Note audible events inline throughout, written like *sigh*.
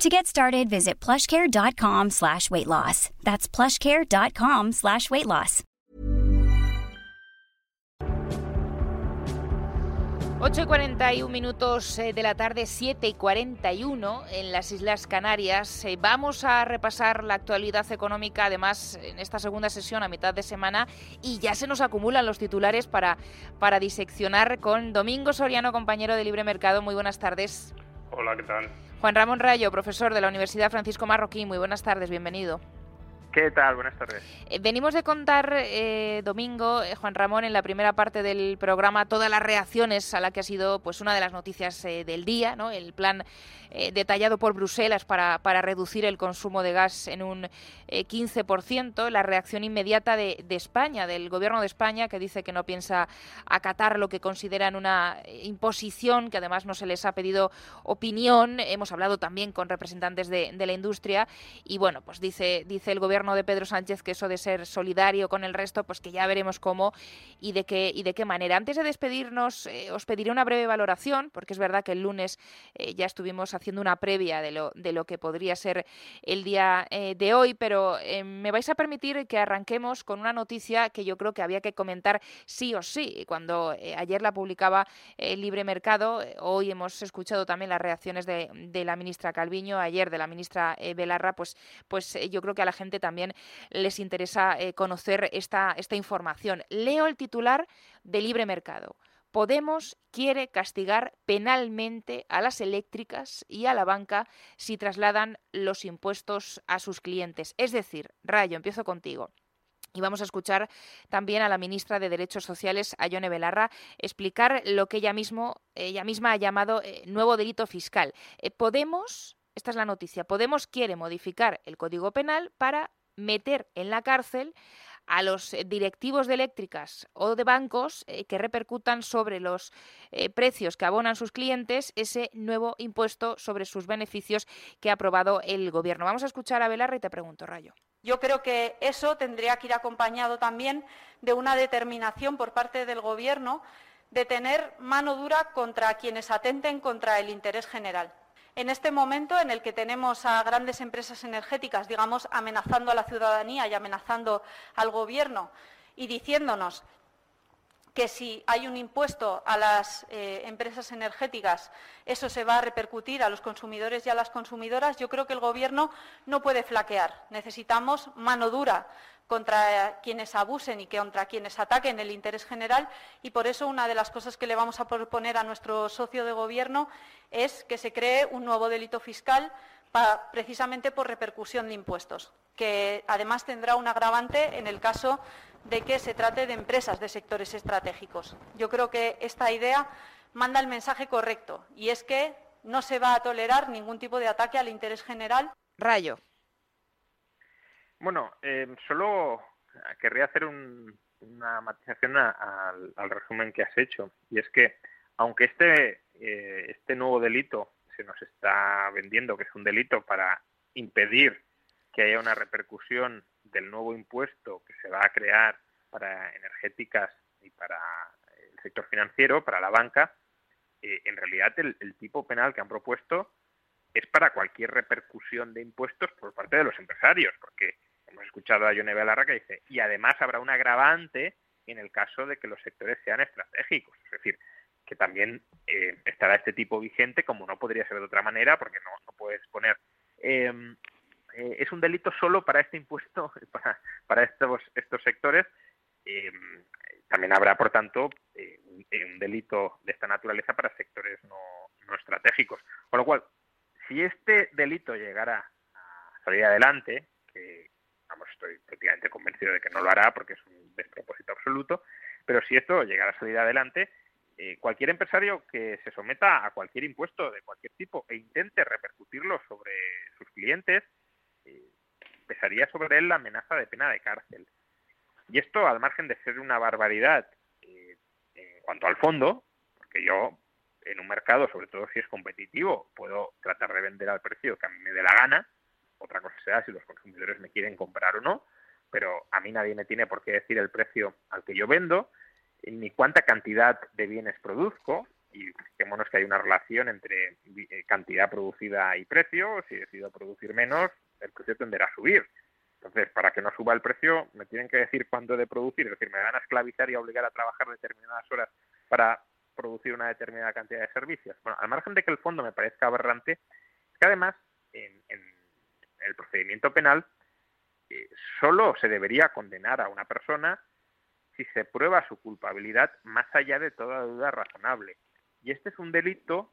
To get started, visit plushcare.com slash weight loss. That's plushcare.com slash weight loss. 8 y 41 minutos eh, de la tarde, 7 y 41 en las Islas Canarias. Eh, vamos a repasar la actualidad económica, además, en esta segunda sesión a mitad de semana, y ya se nos acumulan los titulares para, para diseccionar con Domingo Soriano, compañero de Libre Mercado. Muy buenas tardes. Hola, ¿qué tal? Juan Ramón Rayo, profesor de la Universidad Francisco Marroquín. Muy buenas tardes, bienvenido. ¿Qué tal? Buenas tardes. Eh, venimos de contar, eh, domingo, eh, Juan Ramón, en la primera parte del programa, todas las reacciones a la que ha sido pues una de las noticias del día, ¿no? El plan detallado por Bruselas para, para, reducir el consumo de gas en un 15%, la reacción inmediata de, de, España, del gobierno de España, que dice que no piensa acatar lo que consideran una imposición, que además no se les ha pedido opinión. Hemos hablado también con representantes de, de la industria y, bueno, pues dice, dice el gobierno de Pedro Sánchez que eso de ser solidario con el resto, pues que ya veremos cómo y de qué y de qué manera. Antes de despedirnos, eh, os pediré una breve valoración, porque es verdad que el lunes eh, ya estuvimos haciendo una previa de lo, de lo que podría ser el día eh, de hoy, pero me vais a permitir que arranquemos con una noticia que yo creo que había que comentar sí o sí. Cuando ayer la publicaba Libre Mercado, hoy hemos escuchado también las reacciones de, de la ministra Calviño, ayer de la ministra Belarra, pues, pues yo creo que a la gente también también les interesa eh, conocer esta, esta información. Leo el titular de Libre Mercado. Podemos quiere castigar penalmente a las eléctricas y a la banca si trasladan los impuestos a sus clientes. Es decir, Rayo, empiezo contigo. Y vamos a escuchar también a la ministra de Derechos Sociales, Ayone Belarra, explicar lo que ella, mismo, ella misma ha llamado eh, nuevo delito fiscal. Eh, Podemos, esta es la noticia, Podemos quiere modificar el Código Penal para meter en la cárcel a los eh, directivos de eléctricas o de bancos eh, que repercutan sobre los eh, precios que abonan sus clientes ese nuevo impuesto sobre sus beneficios que ha aprobado el Gobierno. Vamos a escuchar a Belarra y te pregunto, Rayo. Yo creo que eso tendría que ir acompañado también de una determinación por parte del Gobierno de tener mano dura contra quienes atenten contra el interés general en este momento en el que tenemos a grandes empresas energéticas, digamos, amenazando a la ciudadanía y amenazando al Gobierno y diciéndonos que si hay un impuesto a las eh, empresas energéticas, eso se va a repercutir a los consumidores y a las consumidoras, yo creo que el Gobierno no puede flaquear. Necesitamos mano dura contra quienes abusen y contra quienes ataquen el interés general y por eso una de las cosas que le vamos a proponer a nuestro socio de Gobierno es que se cree un nuevo delito fiscal precisamente por repercusión de impuestos, que además tendrá un agravante en el caso de que se trate de empresas de sectores estratégicos. Yo creo que esta idea manda el mensaje correcto y es que no se va a tolerar ningún tipo de ataque al interés general. Rayo. Bueno, eh, solo querría hacer una matización al, resumen que has hecho. Y es que, aunque este, eh, este nuevo delito se nos está vendiendo, que es un delito para impedir que haya una repercusión del nuevo impuesto que se va a crear para energéticas y para el sector financiero, para la banca, eh, en realidad el, el, tipo penal que han propuesto es para cualquier repercusión de impuestos por parte de los empresarios, porque hemos escuchado a Yone Belarra que dice, y además habrá un agravante en el caso de que los sectores sean estratégicos, es decir, que también eh, estará este tipo vigente, como no podría ser de otra manera, porque no, puedes poner... Em, eh, es un delito solo para este impuesto, *laughs* para, para estos, estos sectores. Em, también habrá, por tanto, eh, un, delito de esta naturaleza para sectores no, no estratégicos. Con lo cual, si este delito llegara a salir adelante, que, vamos, estoy prácticamente convencido de que no lo hará porque es un despropósito absoluto, pero si esto llegara a salir adelante, eh, cualquier empresario que se someta a cualquier impuesto de cualquier tipo e intente repercutirlo sobre sus clientes, eh, pesaría sobre él la amenaza de pena de cárcel. Y esto, al margen de ser una barbaridad eh, en cuanto al fondo, porque yo en un mercado, sobre todo si es competitivo, puedo tratar de vender al precio que a mí me dé la gana, otra cosa será si los consumidores me quieren comprar o no, pero a mí nadie me tiene por qué decir el precio al que yo vendo, ni cuánta cantidad de bienes produzco, y fijémonos que hay una relación entre eh, cantidad producida y precio, si decido producir menos, el precio tenderá a subir. Entonces, para que no suba el precio, me tienen que decir cuándo de producir, es decir, me van a esclavizar y obligar a trabajar determinadas horas para producir una determinada cantidad de servicios. Bueno, al margen de que el fondo me parezca aberrante, es que además en, el procedimiento penal eh, solo se debería condenar a una persona si se prueba su culpabilidad más allá de toda duda razonable. Y este es un delito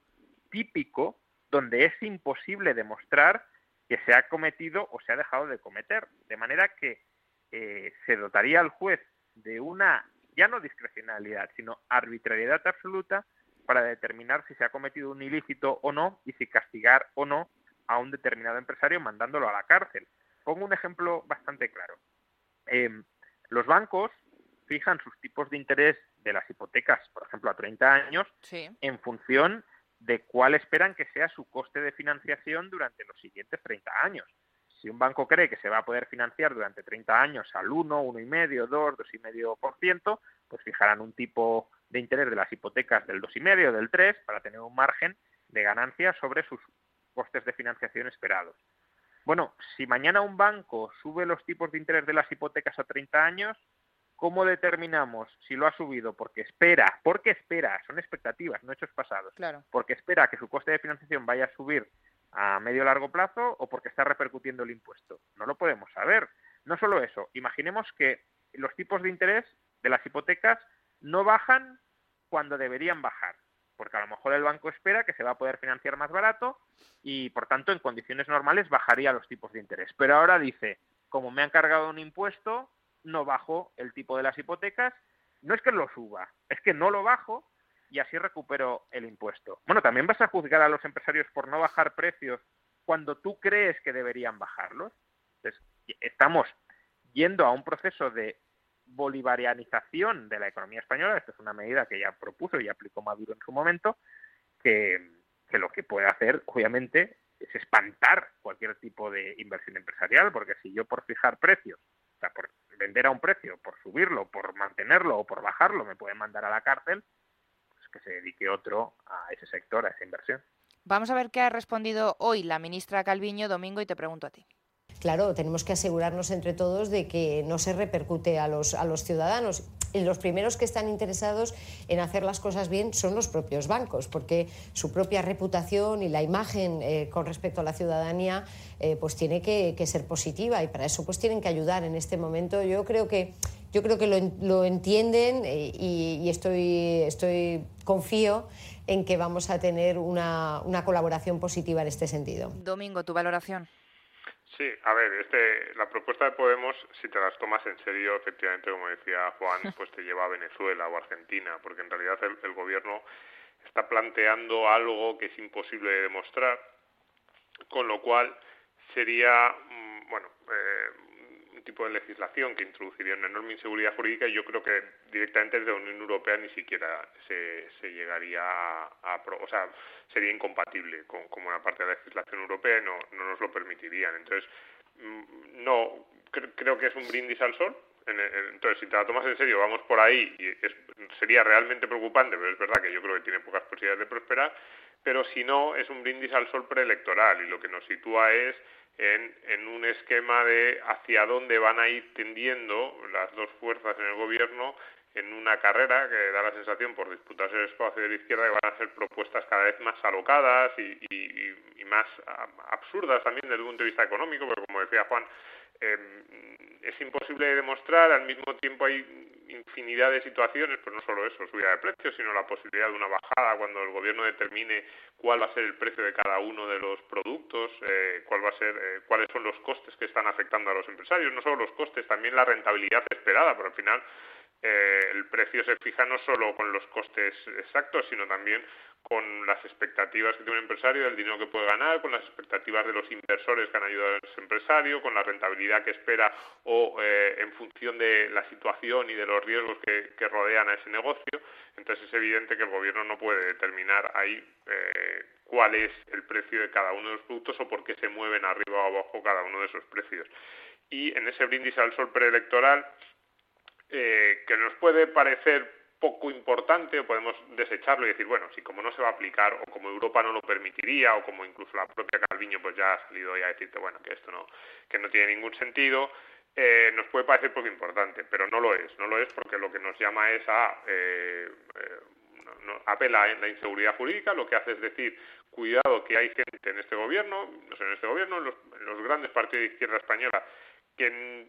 típico donde es imposible demostrar que se ha cometido o se ha dejado de cometer. De manera que eh, se dotaría al juez de una, ya no discrecionalidad, sino arbitrariedad absoluta para determinar si se ha cometido un ilícito o no y si castigar o no a un determinado empresario mandándolo a la cárcel. Pongo un ejemplo bastante claro. Em, los bancos fijan sus tipos de interés de las hipotecas, por ejemplo, a 30 años, en función de cuál esperan que sea su coste de financiación durante los siguientes 30 años. Si un banco cree que se va a poder financiar durante 30 años al 1, 1,5, 2, 2,5%, pues fijarán un tipo de interés de las hipotecas del 2,5 o del 3 para tener un margen de ganancia sobre sus costes de financiación esperados. Bueno, si mañana un banco sube los tipos de interés de las hipotecas a 30 años, ¿Cómo determinamos si lo ha subido? Porque espera, porque espera, son expectativas, no hechos pasados. Claro. Porque espera que su coste de financiación vaya a subir a medio o largo plazo o porque está repercutiendo el impuesto. No lo podemos saber. No solo eso, imaginemos que los tipos de interés de las hipotecas no bajan cuando deberían bajar, porque a lo mejor el banco espera que se va a poder financiar más barato y por tanto en condiciones normales bajaría los tipos de interés. Pero ahora dice, como me han cargado un impuesto, no bajo el tipo de las hipotecas, no es que lo suba, es que no lo bajo y así recupero el impuesto. Bueno, también vas a juzgar a los empresarios por no bajar precios cuando tú crees que deberían bajarlos. Entonces, estamos yendo a un proceso de bolivarianización de la economía española, esta es una medida que ya propuso y aplicó Maduro en su momento, que, lo que puede hacer, obviamente, es espantar cualquier tipo de inversión empresarial, porque si yo por fijar precios, o sea, por vender a un precio, por subirlo, por mantenerlo o por bajarlo, me pueden mandar a la cárcel, pues que se dedique otro a ese sector, a esa inversión. Vamos a ver qué ha respondido hoy la ministra Calviño Domingo y te pregunto a ti. Claro, tenemos que asegurarnos entre todos de que no se repercute a los, a los ciudadanos. Y los primeros que están interesados en hacer las cosas bien son los propios bancos, porque su propia reputación y la imagen eh, con respecto a la ciudadanía eh, pues tiene que, ser positiva y para eso pues tienen que ayudar en este momento. Yo creo que, yo creo que lo, entienden eh, y, estoy, estoy confío en que vamos a tener una, una colaboración positiva en este sentido. Domingo, tu valoración. Sí, a ver, este, la propuesta de Podemos, si te las tomas en serio, efectivamente, como decía Juan, *laughs* pues te lleva a Venezuela o Argentina, porque en realidad el, gobierno está planteando algo que es imposible de demostrar, con lo cual sería, mm, bueno, eh, de legislación que introduciría una enorme inseguridad jurídica y yo creo que directamente desde la Unión Europea ni siquiera se, se llegaría a, o sea, sería incompatible con, con, una parte de la legislación europea y no, no nos lo permitirían. Entonces, mm, no, creo que es un brindis al sol. Entonces, si te la tomas en serio, vamos por ahí y sería realmente preocupante, pero es verdad que yo creo que tiene pocas posibilidades de prosperar, pero si no, es un brindis al sol preelectoral y lo que nos sitúa es en, en, un esquema de hacia dónde van a ir tendiendo las dos fuerzas en el gobierno en una carrera que da la sensación por disputarse el espacio de la izquierda que van a ser propuestas cada vez más alocadas y, y, más absurdas también desde un punto de vista económico, porque como decía Juan, eh, es imposible demostrar, al mismo tiempo hay infinidad de situaciones, pues no solo eso, subida de precios, sino la posibilidad de una bajada cuando el gobierno determine cuál va a ser el precio de cada uno de los productos, eh, cuál va a ser, eh, cuáles son los costes que están afectando a los empresarios, no solo los costes, también la rentabilidad esperada, pero al final eh, el precio se fija no solo con los costes exactos, sino también con las expectativas que tiene un empresario del dinero que puede ganar, con las expectativas de los inversores que han ayudado a ese empresario, con la rentabilidad que espera o eh, en función de la situación y de los riesgos que, rodean a ese negocio. Entonces es evidente que el gobierno no puede determinar ahí eh, cuál es el precio de cada uno de los productos o por qué se mueven arriba o abajo cada uno de esos precios. Y en ese brindis al sol preelectoral, eh, que nos puede parecer poco importante o podemos desecharlo y decir, bueno, si como no se va a aplicar o como Europa no lo permitiría o como incluso la propia Calviño pues ya ha salido ya a decirte, bueno, que esto no, que no tiene ningún sentido, eh, nos puede parecer poco importante, pero no lo es, no lo es porque lo que nos llama es a, eh, eh apela la inseguridad jurídica, lo que hace es decir, cuidado que hay gente en este gobierno, no sé, en este gobierno, en los grandes partidos de izquierda española, que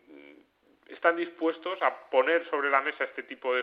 están dispuestos a poner sobre la mesa este tipo de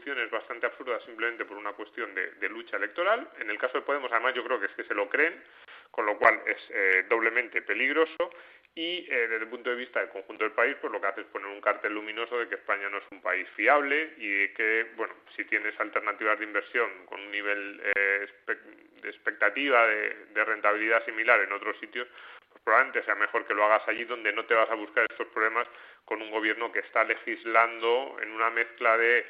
Soluciones bastante absurdas simplemente por una cuestión de, lucha electoral. En el caso de Podemos, además, yo creo que es que se lo creen, con lo cual es eh, doblemente peligroso. Y eh, desde el punto de vista del conjunto del país, pues lo que hace es poner un cartel luminoso de que España no es un país fiable y de que, bueno, si tienes alternativas de inversión con un nivel eh, de expectativa de, rentabilidad similar en otros sitios, pues probablemente sea mejor que lo hagas allí donde no te vas a buscar estos problemas con un gobierno que está legislando en una mezcla de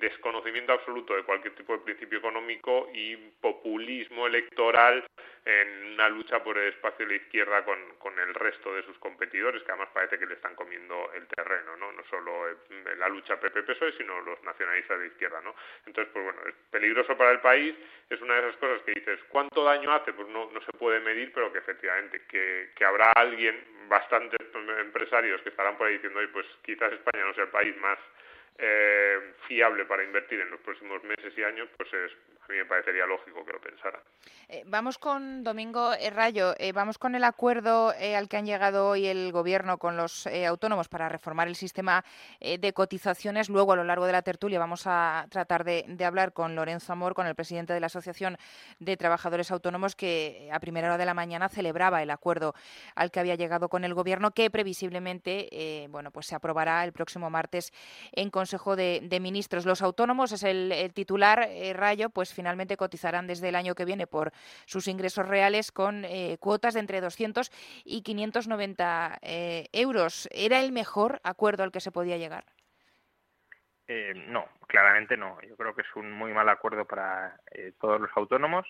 desconocimiento absoluto de cualquier tipo de principio económico y populismo electoral en una lucha por el espacio de la izquierda con, con el resto de sus competidores, que además parece que le están comiendo el terreno, ¿no? No solo la lucha PP-PSOE, sino los nacionalistas de izquierda, ¿no? Entonces, pues bueno, es peligroso para el país, es una de esas cosas que dices, ¿cuánto daño hace? Pues no, no se puede medir, pero que efectivamente, que, que habrá alguien, bastantes empresarios que estarán por ahí diciendo, pues quizás España no sea el país más eh, fiable para invertir en los próximos meses y años, pues es, a mí me parecería lógico que lo pensara. Eh, vamos con Domingo Rayo, eh, vamos con el acuerdo eh, al que han llegado hoy el Gobierno con los autónomos para reformar el sistema de cotizaciones. Luego, a lo largo de la tertulia, vamos a tratar de, hablar con Lorenzo Amor, con el presidente de la Asociación de Trabajadores Autónomos, que a primera hora de la mañana celebraba el acuerdo al que había llegado con el Gobierno, que previsiblemente bueno, pues se aprobará el próximo martes en Consejo de, Ministros. Los autónomos es el, titular, Rayo, pues finalmente cotizarán desde el año que viene por sus ingresos reales con eh, cuotas de entre 200 y 590 eh, euros. ¿Era el mejor acuerdo al que se podía llegar? Eh, no, claramente no. Yo creo que es un muy mal acuerdo para todos los autónomos,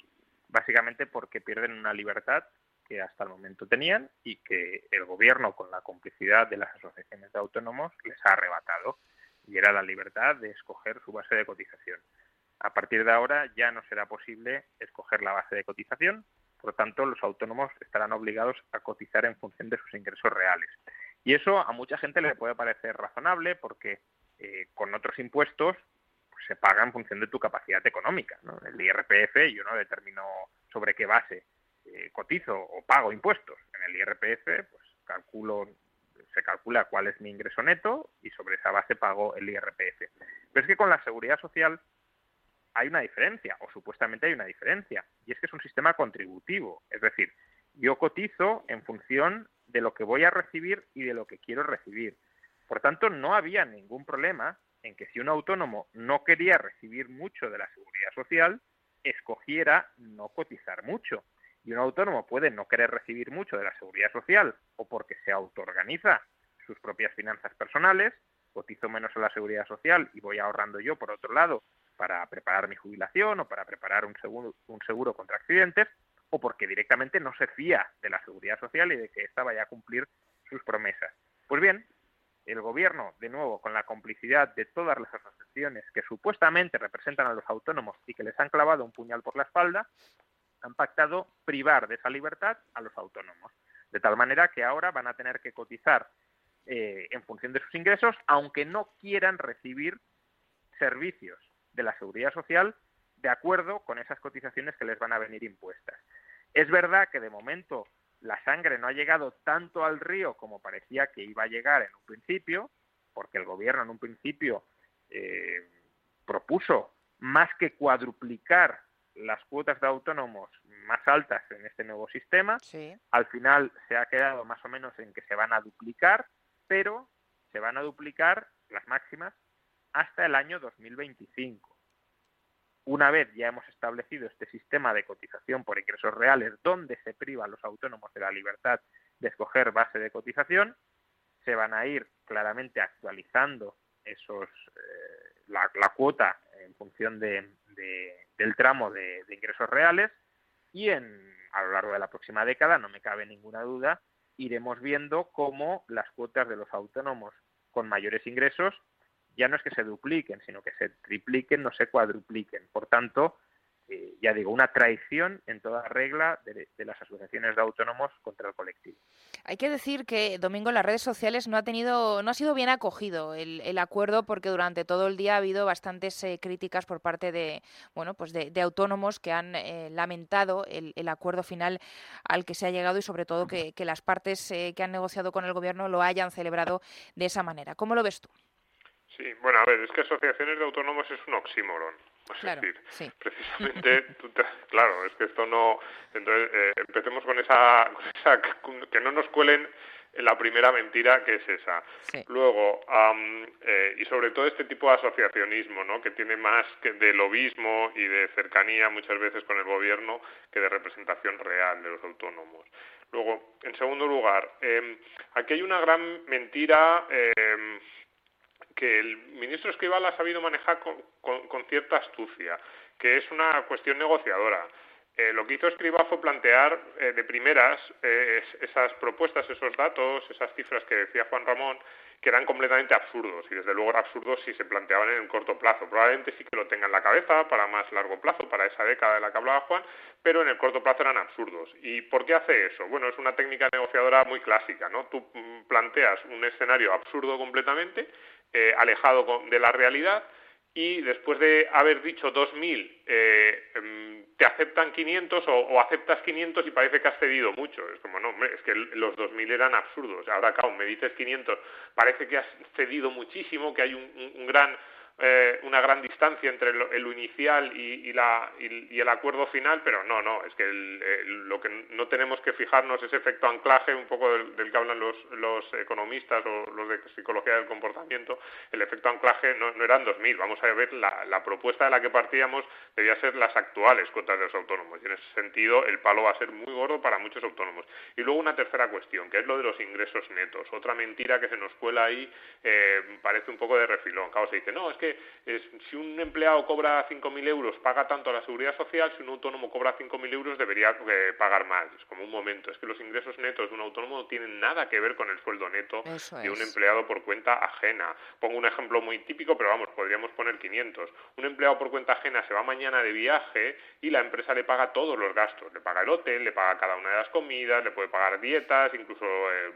básicamente porque pierden una libertad que hasta el momento tenían y que el gobierno, con la complicidad de las asociaciones de autónomos, les ha arrebatado. Y era la libertad de escoger su base de cotización. A partir de ahora ya no será posible escoger la base de cotización, por tanto los autónomos estarán obligados a cotizar en función de sus ingresos reales. Y eso a mucha gente le puede parecer razonable porque eh, con otros impuestos pues, se paga en función de tu capacidad económica. El IRPF yo no determino sobre qué base eh, cotizo o pago impuestos. En el IRPF pues calculo se calcula cuál es mi ingreso neto y sobre esa base pago el IRPF. Pero es que con la seguridad social hay una diferencia, o supuestamente hay una diferencia, y es que es un sistema contributivo. Es decir, yo cotizo en función de lo que voy a recibir y de lo que quiero recibir. Por tanto, no había ningún problema en que si un autónomo no quería recibir mucho de la seguridad social, escogiera no cotizar mucho. Y un autónomo puede no querer recibir mucho de la seguridad social o porque se autoorganiza sus propias finanzas personales, cotizo menos a la seguridad social y voy ahorrando yo, por otro lado, para preparar mi jubilación o para preparar un seguro, un seguro contra accidentes, o porque directamente no se fía de la seguridad social y de que ésta vaya a cumplir sus promesas. Pues bien, el gobierno, de nuevo, con la complicidad de todas las asociaciones que supuestamente representan a los autónomos y que les han clavado un puñal por la espalda, han pactado privar de esa libertad a los autónomos. De tal manera que ahora van a tener que cotizar eh, en función de sus ingresos, aunque no quieran recibir servicios de la seguridad social de acuerdo con esas cotizaciones que les van a venir impuestas. Es verdad que de momento la sangre no ha llegado tanto al río como parecía que iba a llegar en un principio, porque el gobierno en un principio eh, propuso más que cuadruplicar las cuotas de autónomos más altas en este nuevo sistema. Al final se ha quedado más o menos en que se van a duplicar, pero se van a duplicar las máximas hasta el año 2025. Una vez ya hemos establecido este sistema de cotización por ingresos reales donde se priva a los autónomos de la libertad de escoger base de cotización, se van a ir claramente actualizando esos eh, la, cuota en función de, del tramo de, ingresos reales y en, a lo largo de la próxima década, no me cabe ninguna duda, iremos viendo cómo las cuotas de los autónomos con mayores ingresos ya no es que se dupliquen, sino que se tripliquen, no se cuadrupliquen. Por tanto, eh, ya digo, una traición en toda regla de, las asociaciones de autónomos contra el colectivo. Hay que decir que Domingo en las redes sociales no ha tenido, no ha sido bien acogido el, acuerdo porque durante todo el día ha habido bastantes eh, críticas por parte de, bueno, pues de, autónomos que han eh, lamentado el, acuerdo final al que se ha llegado y sobre todo que, que las partes que han negociado con el gobierno lo hayan celebrado de esa manera. ¿Cómo lo ves tú? Sí, bueno, a ver, es que asociaciones de autónomos es un oxímoron. Es decir, *laughs* precisamente, claro, es que esto no... Entonces, eh, empecemos con esa, *laughs* Que no nos cuelen la primera mentira que es esa. Luego, eh, y sobre todo este tipo de asociacionismo, ¿no? que tiene más que de lobismo y de cercanía muchas veces con el gobierno que de representación real de los autónomos. Luego, en segundo lugar, eh, aquí hay una gran mentira eh, que el ministro Escribal ha sabido manejar con, cierta astucia, que es una cuestión negociadora. Eh, lo que hizo Escribal fue plantear eh, de primeras eh, esas propuestas, esos datos, esas cifras que decía Juan Ramón, que eran completamente absurdos y desde luego eran absurdos si se planteaban en el corto plazo. Probablemente sí que lo tenga en la cabeza para más largo plazo, para esa década de la que hablaba Juan, pero en el corto plazo eran absurdos. ¿Y por qué hace eso? Bueno, es una técnica negociadora muy clásica, ¿no? Tú mm, planteas un escenario absurdo completamente eh, alejado de la realidad y después de haber dicho 2.000 eh, em, te aceptan 500 o, aceptas 500 y parece que has cedido mucho. Es como, no, hombre, es que los 2.000 eran absurdos. Ahora, claro, me dices 500, parece que has cedido muchísimo, que hay un gran eh, una gran distancia entre lo, el inicial y, el acuerdo final, pero no, no, es que lo que no tenemos que fijarnos es efecto anclaje, un poco del, que hablan los, economistas o los de psicología del comportamiento, el efecto anclaje no, no eran 2.000, vamos a ver, la, propuesta de la que partíamos debía ser las actuales cuotas de los autónomos, y en ese sentido el palo va a ser muy gordo para muchos autónomos. Y luego una tercera cuestión, que es lo de los ingresos netos, otra mentira que se nos cuela ahí, eh, parece un poco de refilón, claro, se dice, no, es que si un empleado cobra 5.000 euros paga tanto a la seguridad social, si un autónomo cobra 5.000 euros debería eh, pagar más. Es como un momento, es que los ingresos netos de un autónomo no tienen nada que ver con el sueldo neto de un empleado por cuenta ajena. Pongo un ejemplo muy típico, pero vamos, podríamos poner 500. Un empleado por cuenta ajena se va mañana de viaje y la empresa le paga todos los gastos. Le paga el hotel, le paga cada una de las comidas, le puede pagar dietas, incluso eh,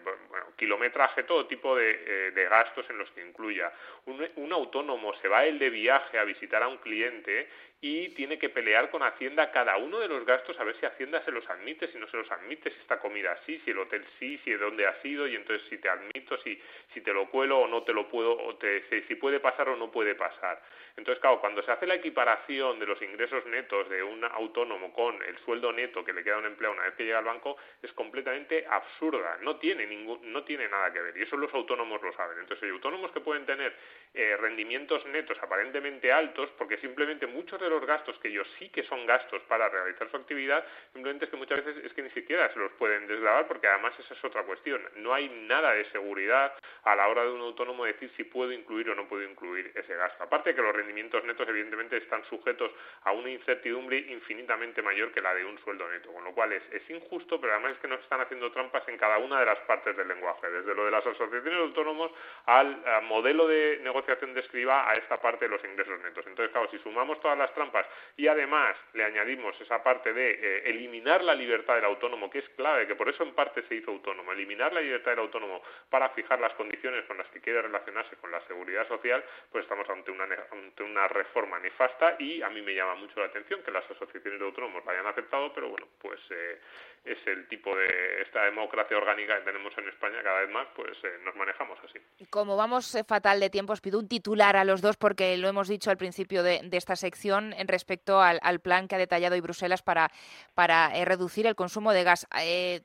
kilometraje, todo tipo de, eh, gastos en los que incluya. Un, un autónomo se va él de viaje a visitar a un cliente y tiene que pelear con Hacienda cada uno de los gastos a ver si Hacienda se los admite, si no se los admite, si esta comida sí, si el hotel sí, si de dónde ha sido y entonces si te admito, si, si te lo cuelo o no te lo puedo, o te, si puede pasar o no puede pasar. Entonces, claro, cuando se hace la equiparación de los ingresos netos de un autónomo con el sueldo neto que le queda a un empleado una vez que llega al banco, es completamente absurda, no tiene, ningún, no tiene nada que ver y eso los autónomos lo saben. Entonces, hay autónomos que pueden tener eh, rendimientos netos aparentemente altos porque simplemente muchos de los gastos que ellos sí que son gastos para realizar su actividad, simplemente es que muchas veces es que ni siquiera se los pueden desgravar porque además esa es otra cuestión. No hay nada de seguridad a la hora de un autónomo decir si puedo incluir o no puedo incluir ese gasto. Aparte que los rendimientos netos evidentemente están sujetos a una incertidumbre infinitamente mayor que la de un sueldo neto, con lo cual es, injusto, pero además es que nos están haciendo trampas en cada una de las partes del lenguaje, desde lo de las asociaciones de autónomos al, modelo de negociación de escriba esta parte de los ingresos netos. Entonces, claro, si sumamos todas las trampas y además le añadimos esa parte de eh, eliminar la libertad del autónomo, que es clave, que por eso en parte se hizo autónomo, eliminar la libertad del autónomo para fijar las condiciones con las que quiere relacionarse con la seguridad social, pues estamos ante una, ante una reforma nefasta y a mí me llama mucho la atención que las asociaciones de autónomos la hayan aceptado, pero bueno, pues eh, es el tipo de esta democracia orgánica que tenemos en España cada vez más, pues eh, nos manejamos así. Como vamos eh, fatal de tiempo, os pido un titular a los dos porque lo hemos dicho al principio de, esta sección en respecto al, plan que ha detallado hoy Bruselas para, para reducir el consumo de gas.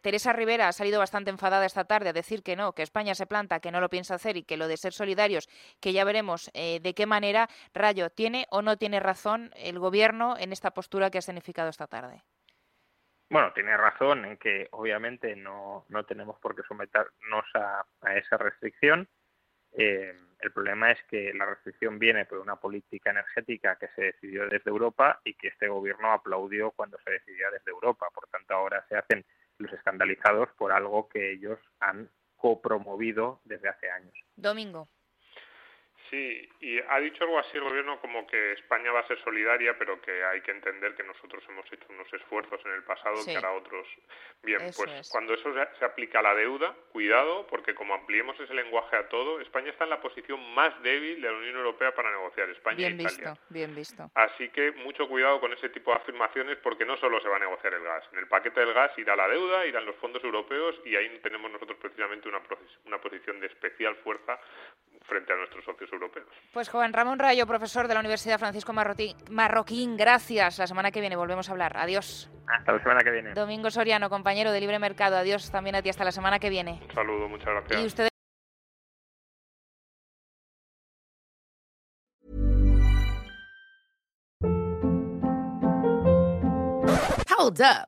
Teresa Rivera ha salido bastante enfadada esta tarde a decir que no, que España se planta, que no lo piensa hacer y que lo de ser solidarios, que ya veremos de qué manera, Rayo, ¿tiene o no tiene razón el Gobierno en esta postura que ha significado esta tarde? Bueno, tiene razón en que obviamente no, no tenemos por qué someternos a, esa restricción. Eh, el problema es que la restricción viene por una política energética que se decidió desde Europa y que este gobierno aplaudió cuando se decidía desde Europa. Por tanto, ahora se hacen los escandalizados por algo que ellos han copromovido desde hace años. Domingo. Sí, y ha dicho algo así el gobierno como que España va a ser solidaria, pero que hay que entender que nosotros hemos hecho unos esfuerzos en el pasado que ahora otros. Bien, pues cuando eso se, aplica a la deuda, cuidado, porque como ampliemos ese lenguaje a todo, España está en la posición más débil de la Unión Europea para negociar, España bien e Italia. Visto, bien visto. Así que mucho cuidado con ese tipo de afirmaciones, porque no solo se va a negociar el gas. En el paquete del gas irá la deuda, irán los fondos europeos, y ahí tenemos nosotros precisamente una, una posición de especial fuerza frente a nuestros socios europeos. Pues Juan Ramón Rayo, profesor de la Universidad Francisco Marroquín, gracias. La semana que viene volvemos a hablar. Adiós. Hasta la semana que viene. Domingo Soriano, compañero de Libre Mercado. Adiós también a ti. Hasta la semana que viene. Un saludo, muchas gracias. Y ustedes Hold up.